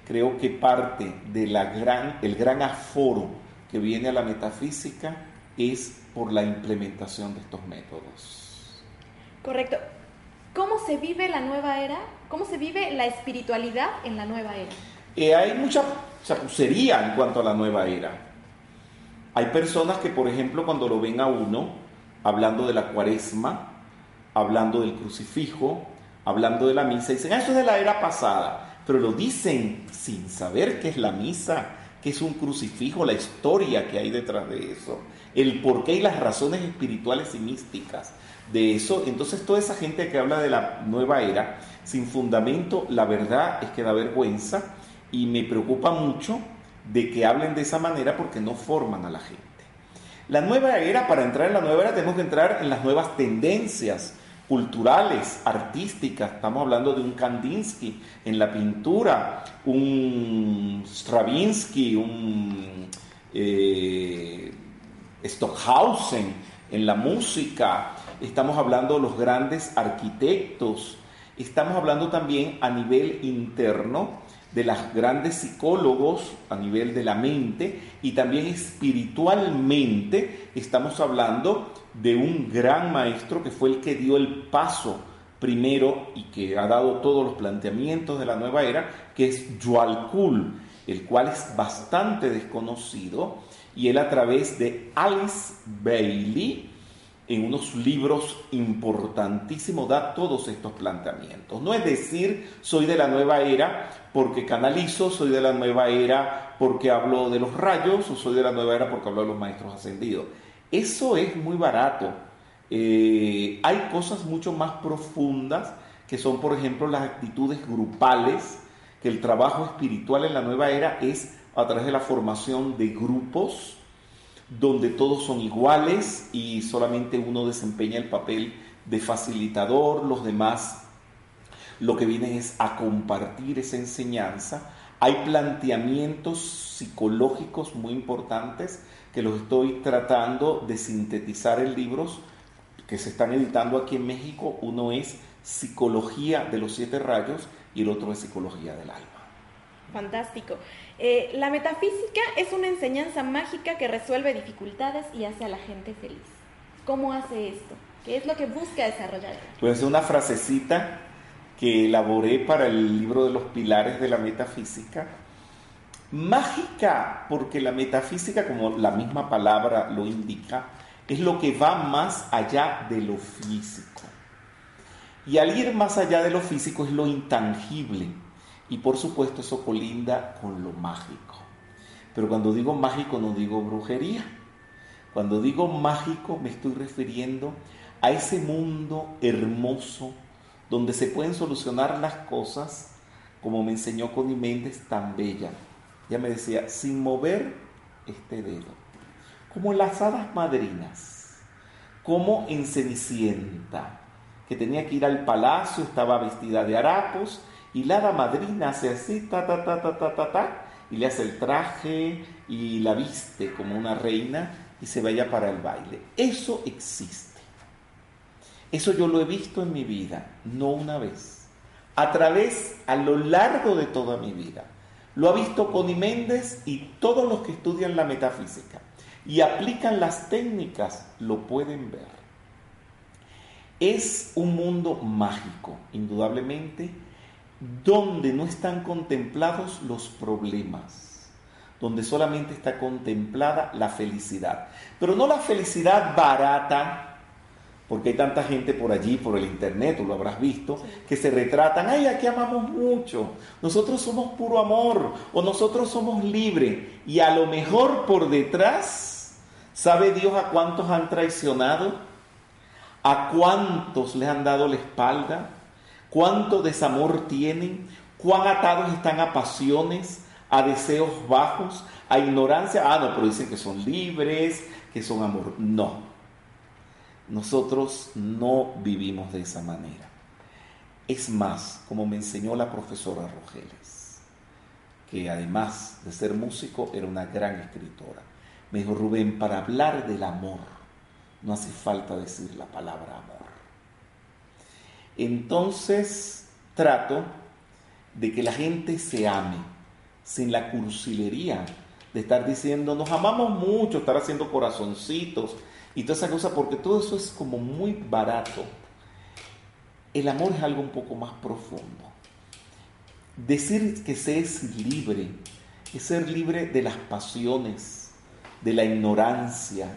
creo que parte del gran, el gran aforo que viene a la metafísica es por la implementación de estos métodos. Correcto. ¿Cómo se vive la nueva era? ¿Cómo se vive la espiritualidad en la nueva era? Eh, hay mucha chapucería en cuanto a la nueva era. Hay personas que, por ejemplo, cuando lo ven a uno hablando de la cuaresma, hablando del crucifijo, hablando de la misa, dicen, ah, eso es de la era pasada, pero lo dicen sin saber qué es la misa, qué es un crucifijo, la historia que hay detrás de eso, el porqué y las razones espirituales y místicas de eso. Entonces toda esa gente que habla de la nueva era, sin fundamento, la verdad es que da vergüenza y me preocupa mucho de que hablen de esa manera porque no forman a la gente. La nueva era, para entrar en la nueva era tenemos que entrar en las nuevas tendencias, culturales, artísticas. Estamos hablando de un Kandinsky en la pintura, un Stravinsky, un eh, Stockhausen en la música. Estamos hablando de los grandes arquitectos. Estamos hablando también a nivel interno de los grandes psicólogos a nivel de la mente y también espiritualmente estamos hablando de un gran maestro que fue el que dio el paso primero y que ha dado todos los planteamientos de la nueva era, que es Joal Kul, el cual es bastante desconocido y él a través de Alice Bailey en unos libros importantísimos da todos estos planteamientos. No es decir, soy de la nueva era porque canalizo, soy de la nueva era porque hablo de los rayos o soy de la nueva era porque hablo de los maestros ascendidos. Eso es muy barato. Eh, hay cosas mucho más profundas que son, por ejemplo, las actitudes grupales, que el trabajo espiritual en la nueva era es a través de la formación de grupos donde todos son iguales y solamente uno desempeña el papel de facilitador, los demás lo que vienen es a compartir esa enseñanza. Hay planteamientos psicológicos muy importantes que los estoy tratando de sintetizar en libros que se están editando aquí en México. Uno es Psicología de los Siete Rayos y el otro es Psicología del Alma. Fantástico. Eh, la metafísica es una enseñanza mágica que resuelve dificultades y hace a la gente feliz. ¿Cómo hace esto? ¿Qué es lo que busca desarrollar? Pues una frasecita que elaboré para el libro de los pilares de la metafísica mágica, porque la metafísica, como la misma palabra lo indica, es lo que va más allá de lo físico. Y al ir más allá de lo físico es lo intangible. Y por supuesto eso colinda con lo mágico. Pero cuando digo mágico no digo brujería. Cuando digo mágico me estoy refiriendo a ese mundo hermoso donde se pueden solucionar las cosas, como me enseñó Connie Méndez tan bella, ya me decía, sin mover este dedo. Como las hadas madrinas, como en Cenicienta, que tenía que ir al palacio, estaba vestida de harapos, y la hada madrina hace así, ta, ta, ta, ta, ta, ta, ta, y le hace el traje y la viste como una reina y se vaya para el baile. Eso existe. Eso yo lo he visto en mi vida, no una vez. A través, a lo largo de toda mi vida. Lo ha visto Connie Méndez y todos los que estudian la metafísica y aplican las técnicas lo pueden ver. Es un mundo mágico, indudablemente, donde no están contemplados los problemas, donde solamente está contemplada la felicidad. Pero no la felicidad barata, porque hay tanta gente por allí, por el internet, tú lo habrás visto, que se retratan, ay, aquí amamos mucho, nosotros somos puro amor, o nosotros somos libres, y a lo mejor por detrás, ¿sabe Dios a cuántos han traicionado? ¿A cuántos les han dado la espalda? ¿Cuánto desamor tienen? ¿Cuán atados están a pasiones, a deseos bajos, a ignorancia? Ah, no, pero dicen que son libres, que son amor. No, nosotros no vivimos de esa manera. Es más, como me enseñó la profesora Rogeles, que además de ser músico era una gran escritora. Me dijo, Rubén, para hablar del amor no hace falta decir la palabra amor. Entonces trato de que la gente se ame sin la cursilería de estar diciendo, nos amamos mucho, estar haciendo corazoncitos, y toda esa cosa, porque todo eso es como muy barato. El amor es algo un poco más profundo. Decir que se es libre es ser libre de las pasiones, de la ignorancia,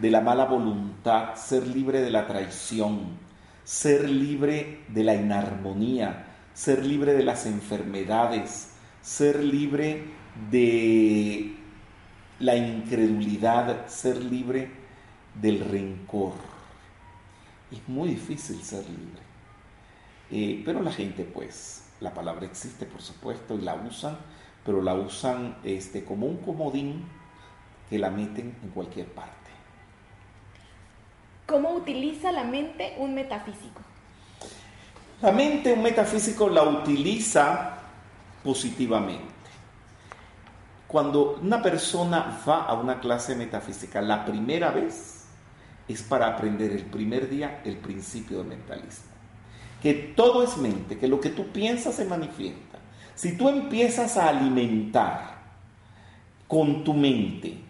de la mala voluntad, ser libre de la traición, ser libre de la inarmonía, ser libre de las enfermedades, ser libre de la incredulidad, ser libre del rencor. Es muy difícil ser libre. Eh, pero la gente, pues, la palabra existe, por supuesto, y la usan, pero la usan este, como un comodín que la meten en cualquier parte. ¿Cómo utiliza la mente un metafísico? La mente, un metafísico, la utiliza positivamente. Cuando una persona va a una clase metafísica la primera vez, es para aprender el primer día el principio del mentalismo. Que todo es mente, que lo que tú piensas se manifiesta. Si tú empiezas a alimentar con tu mente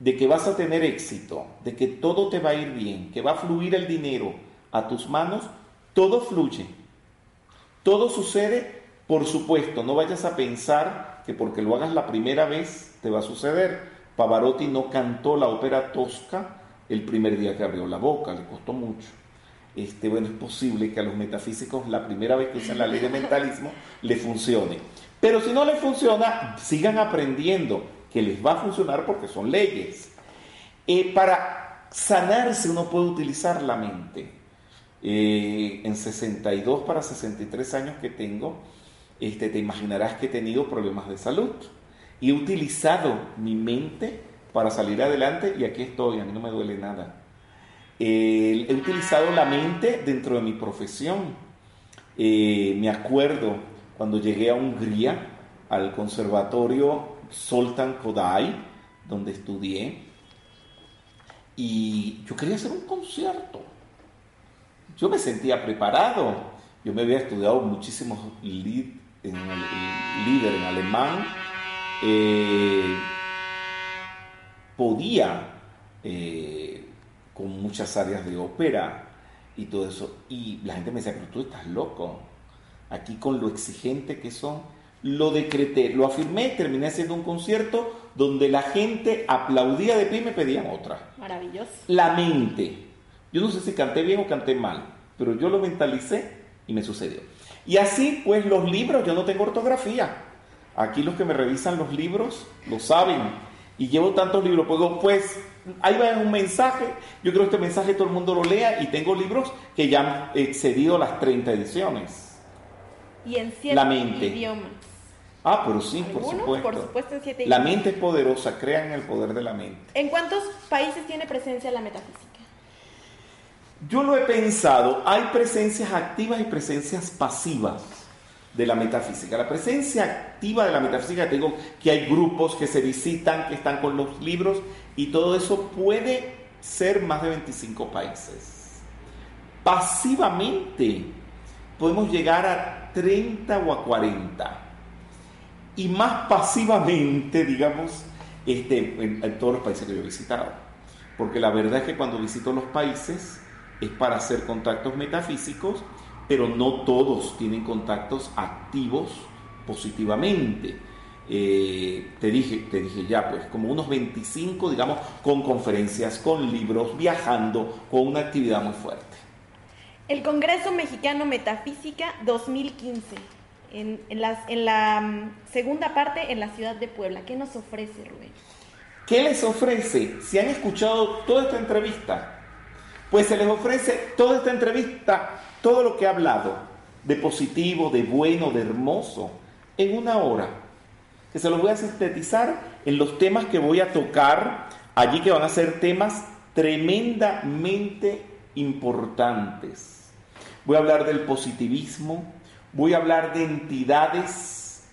de que vas a tener éxito, de que todo te va a ir bien, que va a fluir el dinero a tus manos, todo fluye. Todo sucede, por supuesto, no vayas a pensar que porque lo hagas la primera vez te va a suceder. Pavarotti no cantó la ópera tosca el primer día que abrió la boca, le costó mucho. Este, bueno, es posible que a los metafísicos la primera vez que usan la ley de mentalismo le funcione. Pero si no les funciona, sigan aprendiendo que les va a funcionar porque son leyes. Eh, para sanarse uno puede utilizar la mente. Eh, en 62 para 63 años que tengo, este, te imaginarás que he tenido problemas de salud. Y he utilizado mi mente para salir adelante y aquí estoy, a mí no me duele nada. he utilizado la mente dentro de mi profesión. Eh, me acuerdo cuando llegué a Hungría, al conservatorio Soltan Kodai, donde estudié, y yo quería hacer un concierto. Yo me sentía preparado. Yo me había estudiado muchísimos líderes en, en alemán. Eh, podía eh, con muchas áreas de ópera y todo eso. Y la gente me decía, pero tú estás loco. Aquí con lo exigente que son, lo decreté, lo afirmé, terminé haciendo un concierto donde la gente aplaudía de pie y me pedían otra. Maravilloso. La mente. Yo no sé si canté bien o canté mal, pero yo lo mentalicé y me sucedió. Y así, pues los libros, yo no tengo ortografía. Aquí los que me revisan los libros lo saben y llevo tantos libros, pues, pues ahí va un mensaje, yo creo que este mensaje todo el mundo lo lea y tengo libros que ya han excedido las 30 ediciones. Y en siete idiomas. Ah, pero sí, por supuesto. Por supuesto en siete la mente es poderosa, crean en el poder de la mente. ¿En cuántos países tiene presencia la metafísica? Yo lo he pensado, hay presencias activas y presencias pasivas de la metafísica. La presencia activa de la metafísica, te digo que hay grupos que se visitan, que están con los libros y todo eso puede ser más de 25 países. Pasivamente podemos llegar a 30 o a 40. Y más pasivamente, digamos, este, en, todos los países que yo he visitado. Porque la verdad es que cuando visito los países es para hacer contactos metafísicos pero no todos tienen contactos activos positivamente. Eh, te, dije, te dije ya, pues como unos 25, digamos, con conferencias, con libros, viajando, con una actividad muy fuerte. El Congreso Mexicano Metafísica 2015, en, la mm, segunda parte en la ciudad de Puebla. ¿Qué nos ofrece, Rubén? ¿Qué les ofrece? Si han escuchado toda esta entrevista, pues se les ofrece toda esta entrevista, todo lo que he hablado, de positivo, de bueno, de hermoso, en una hora que se los voy a sintetizar en los temas que voy a tocar allí, que van a ser temas tremendamente importantes. Voy a hablar del positivismo, voy a hablar de entidades,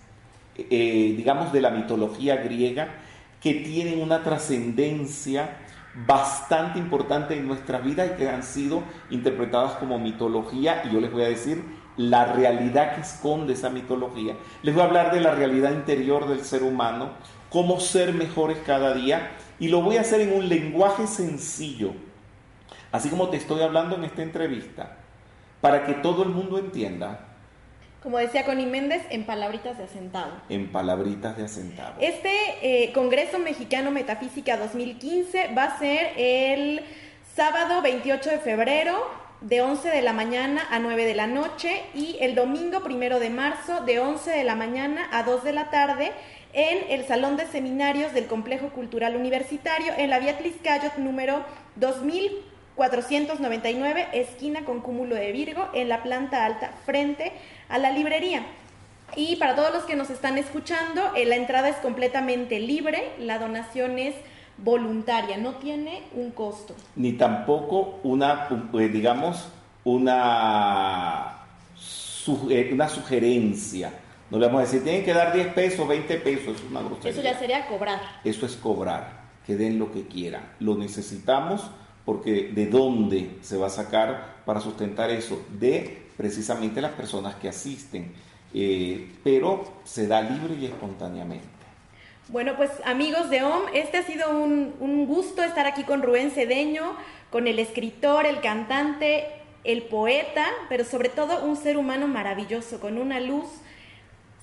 eh, digamos, de la mitología griega, que tienen una trascendencia bastante importante en nuestra vida y que han sido interpretadas como mitología, y yo les voy a decir la realidad que esconde esa mitología. Les voy a hablar de la realidad interior del ser humano, cómo ser mejores cada día, y lo voy a hacer en un lenguaje sencillo, así como te estoy hablando en esta entrevista, para que todo el mundo entienda. Como decía Connie Méndez, en palabritas de asentado. En palabritas de asentado. Este eh, Congreso Mexicano Metafísica 2015 va a ser el sábado 28 de febrero de 11 de la mañana a 9 de la noche y el domingo primero de marzo de 11 de la mañana a 2 de la tarde en el Salón de Seminarios del Complejo Cultural Universitario en la Vía Tliscayot número 2499, esquina con cúmulo de Virgo, en la planta alta frente a la librería. Y para todos los que nos están escuchando, eh, la entrada es completamente libre, la donación es voluntaria, no tiene un costo. Ni tampoco una, eh, digamos, una, eh, una sugerencia. No le vamos a decir, tienen que dar 10 pesos, 20 pesos, es una grosería. Eso ya sería cobrar. Eso es cobrar, que den lo que quieran. Lo necesitamos porque ¿de dónde se va a sacar para sustentar eso? De precisamente las personas que asisten. Eh, pero se da libre y espontáneamente. Bueno, pues amigos de OM, este ha sido un, gusto estar aquí con Rubén Cedeño, con el escritor, el cantante, el poeta, pero sobre todo un ser humano maravilloso, con una luz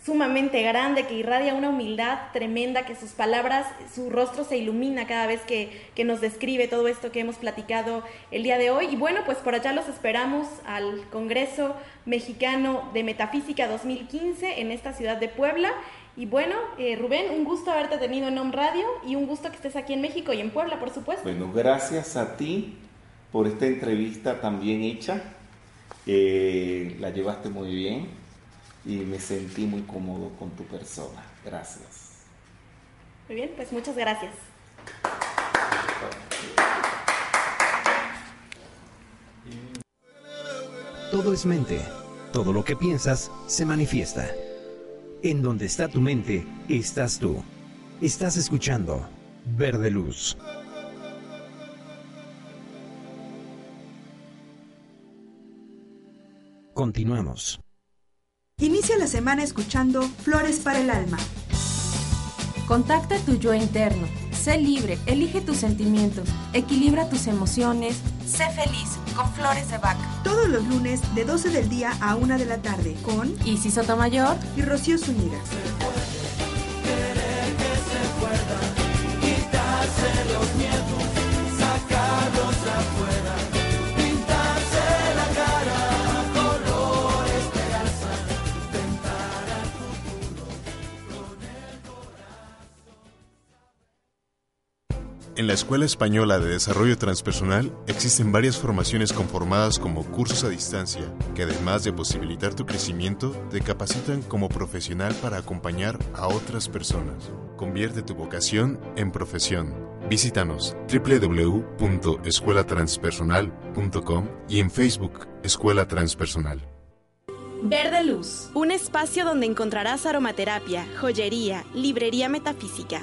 sumamente grande, que irradia una humildad tremenda, que sus palabras, su rostro se ilumina cada vez que, que, nos describe todo esto que hemos platicado el día de hoy. Y bueno, pues por allá los esperamos al Congreso Mexicano de Metafísica 2015 en esta ciudad de Puebla. Y bueno, eh, Rubén, un gusto haberte tenido en Home Radio y un gusto que estés aquí en México y en Puebla, por supuesto. Bueno, gracias a ti por esta entrevista tan bien hecha. Eh, la llevaste muy bien y me sentí muy cómodo con tu persona. Gracias. Muy bien, pues muchas gracias. Todo es mente. Todo lo que piensas se manifiesta. En donde está tu mente, estás tú. Estás escuchando Verde Luz. Continuamos. Inicia la semana escuchando Flores para el Alma. Contacta tu yo interno. Sé libre, elige tus sentimientos, equilibra tus emociones, sé feliz con Flores de Vaca. Todos los lunes de 12 del día a 1 de la tarde con Isis Sotomayor y Rocío Zúñiga. En la Escuela Española de Desarrollo Transpersonal existen varias formaciones conformadas como cursos a distancia, que además de posibilitar tu crecimiento, te capacitan como profesional para acompañar a otras personas. Convierte tu vocación en profesión. Visítanos www.escuelatranspersonal.com y en Facebook Escuela Transpersonal. Verde Luz, un espacio donde encontrarás aromaterapia, joyería, librería metafísica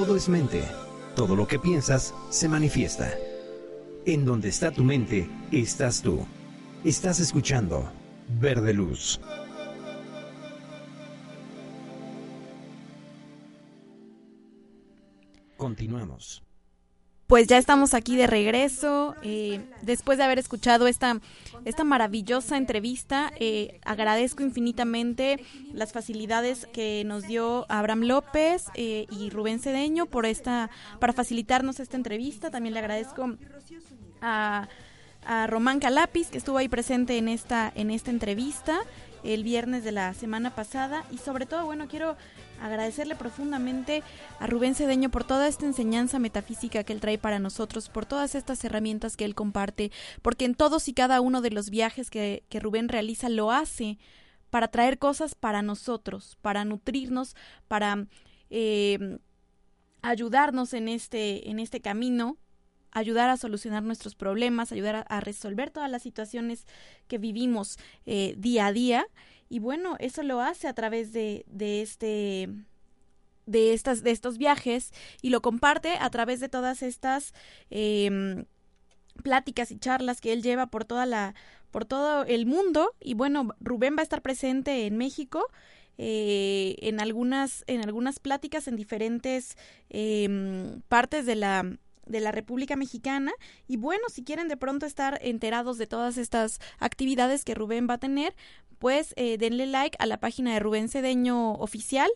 Todo es mente. Todo lo que piensas se manifiesta. En donde está tu mente, estás tú. Estás escuchando Verde Luz. Continuamos. Pues ya estamos aquí de regreso. Eh, después de haber escuchado esta, esta maravillosa entrevista, eh, agradezco infinitamente las facilidades que nos dio Abraham López eh, y Rubén Cedeño por esta, para facilitarnos esta entrevista. También le agradezco a, a Román Calapis, que estuvo ahí presente en esta, en esta entrevista el viernes de la semana pasada. Y sobre todo, bueno, quiero agradecerle profundamente a Rubén Cedeño por toda esta enseñanza metafísica que él trae para nosotros, por todas estas herramientas que él comparte, porque en todos y cada uno de los viajes que, que Rubén realiza lo hace para traer cosas para nosotros, para nutrirnos, para eh, ayudarnos en este, en este camino ayudar a solucionar nuestros problemas, ayudar a, resolver todas las situaciones que vivimos eh, día a día. Y bueno, eso lo hace a través de, de este de estas de estos viajes y lo comparte a través de todas estas em, pláticas y charlas que él lleva por toda la por todo el mundo. Y bueno Rubén va a estar presente en México eh, en algunas en algunas pláticas en diferentes em, partes de la de la República Mexicana. Y bueno, si quieren de pronto estar enterados de todas estas actividades que Rubén va a tener, pues eh, denle like a la página de Rubén Cedeño Oficial.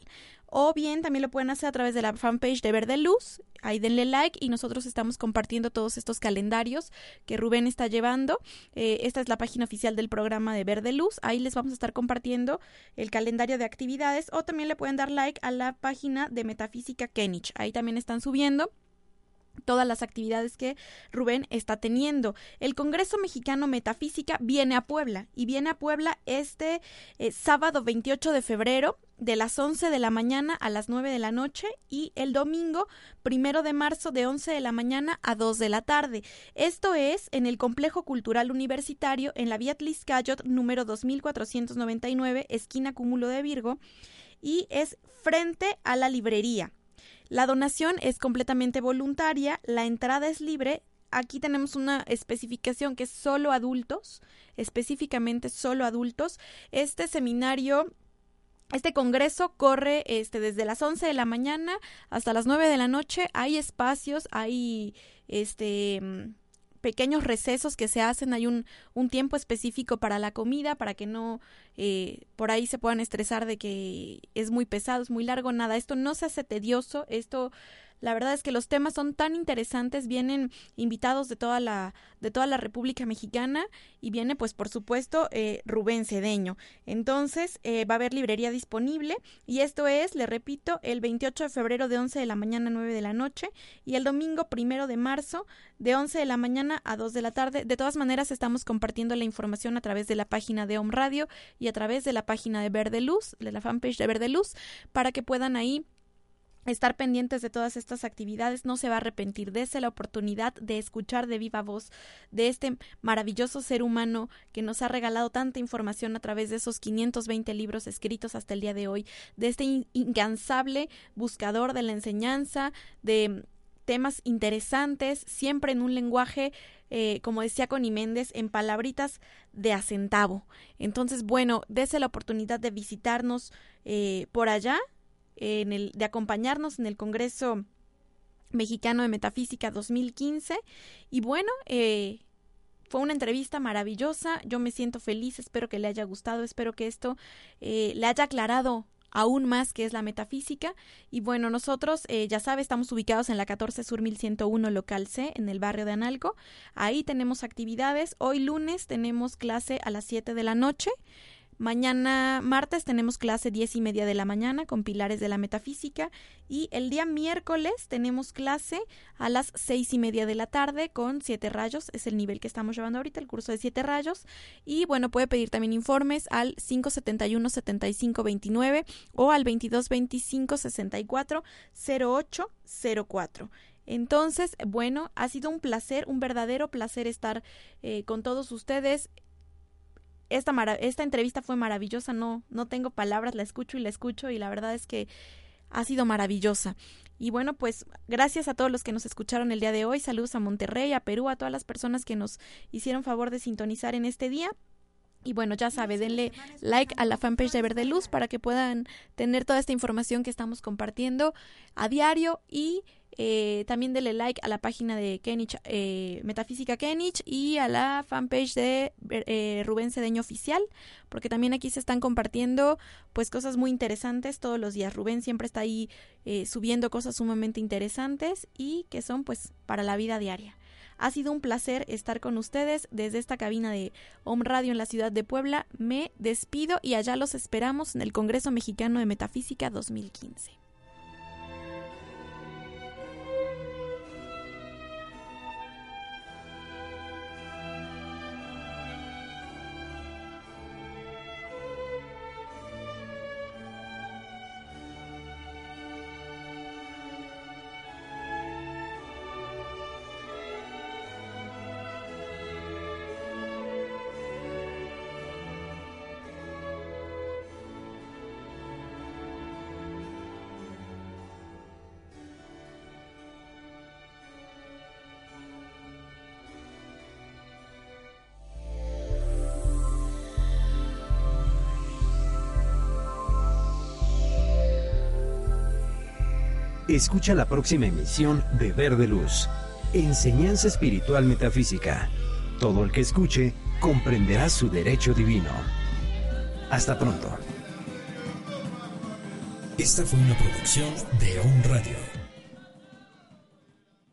O bien también lo pueden hacer a través de la fanpage de Verde Luz. Ahí denle like y nosotros estamos compartiendo todos estos calendarios que Rubén está llevando. Eh, esta es la página oficial del programa de Verde Luz. Ahí les vamos a estar compartiendo el calendario de actividades. O también le pueden dar like a la página de Metafísica Kenich. Ahí también están subiendo todas las actividades que Rubén está teniendo. El Congreso Mexicano Metafísica viene a Puebla y viene a Puebla este eh, sábado 28 de febrero de las 11 de la mañana a las 9 de la noche y el domingo primero de marzo de 11 de la mañana a 2 de la tarde. Esto es en el Complejo Cultural Universitario en la vía Tliscayot número 2499, esquina Cúmulo de Virgo, y es frente a la librería. La donación es completamente voluntaria, la entrada es libre. Aquí tenemos una especificación que es solo adultos, específicamente solo adultos. Este seminario este congreso corre este, desde las 11 de la mañana hasta las 9 de la noche. Hay espacios, hay este pequeños recesos que se hacen, hay un, un tiempo específico para la comida, para que no eh, por ahí se puedan estresar de que es muy pesado, es muy largo, nada, esto no se hace tedioso, esto la verdad es que los temas son tan interesantes, vienen invitados de toda la, de toda la República Mexicana y viene pues por supuesto eh, Rubén Cedeño. Entonces eh, va a haber librería disponible y esto es, le repito, el 28 de febrero de 11 de la mañana a 9 de la noche y el domingo primero de marzo de 11 de la mañana a 2 de la tarde. De todas maneras estamos compartiendo la información a través de la página de Home Radio y a través de la página de Verde Luz, de la fanpage de Verde Luz, para que puedan ahí estar pendientes de todas estas actividades, no se va a arrepentir. Dese la oportunidad de escuchar de viva voz de este maravilloso ser humano que nos ha regalado tanta información a través de esos 520 libros escritos hasta el día de hoy, de este incansable buscador de la enseñanza, de temas interesantes, siempre en un lenguaje, eh, como decía Connie Méndez, en palabritas de acentavo. Entonces, bueno, dese la oportunidad de visitarnos eh, por allá en el, de acompañarnos en el Congreso Mexicano de Metafísica 2015. Y bueno, eh, fue una entrevista maravillosa. Yo me siento feliz, espero que le haya gustado, espero que esto eh, le haya aclarado aún más qué es la metafísica. Y bueno, nosotros, eh, ya sabe, estamos ubicados en la 14 Sur 1101 local C, en el barrio de Analco. Ahí tenemos actividades. Hoy lunes tenemos clase a las 7 de la noche. Mañana martes tenemos clase diez y media de la mañana con pilares de la metafísica y el día miércoles tenemos clase a las seis y media de la tarde con siete rayos, es el nivel que estamos llevando ahorita, el curso de siete rayos y bueno, puede pedir también informes al 571 7529 o al 2225 64 0804. Entonces, bueno, ha sido un placer, un verdadero placer estar eh, con todos ustedes esta, esta entrevista fue maravillosa, no, no tengo palabras, la escucho y la escucho y la verdad es que ha sido maravillosa. Y bueno, pues gracias a todos los que nos escucharon el día de hoy. Saludos a Monterrey, a Perú, a todas las personas que nos hicieron favor de sintonizar en este día. Y bueno, ya sabe, denle like a la fanpage de Verde Luz para que puedan tener toda esta información que estamos compartiendo a diario y eh, también denle like a la página de Kenich, eh, Metafísica Kenich y a la fanpage de eh, Rubén Cedeño Oficial, porque también aquí se están compartiendo pues cosas muy interesantes todos los días. Rubén siempre está ahí eh, subiendo cosas sumamente interesantes y que son pues para la vida diaria. Ha sido un placer estar con ustedes desde esta cabina de Home Radio en la ciudad de Puebla. Me despido y allá los esperamos en el Congreso Mexicano de Metafísica 2015. Escucha la próxima emisión de Verde Luz, Enseñanza Espiritual Metafísica. Todo el que escuche comprenderá su derecho divino. Hasta pronto. Esta fue una producción de On Radio.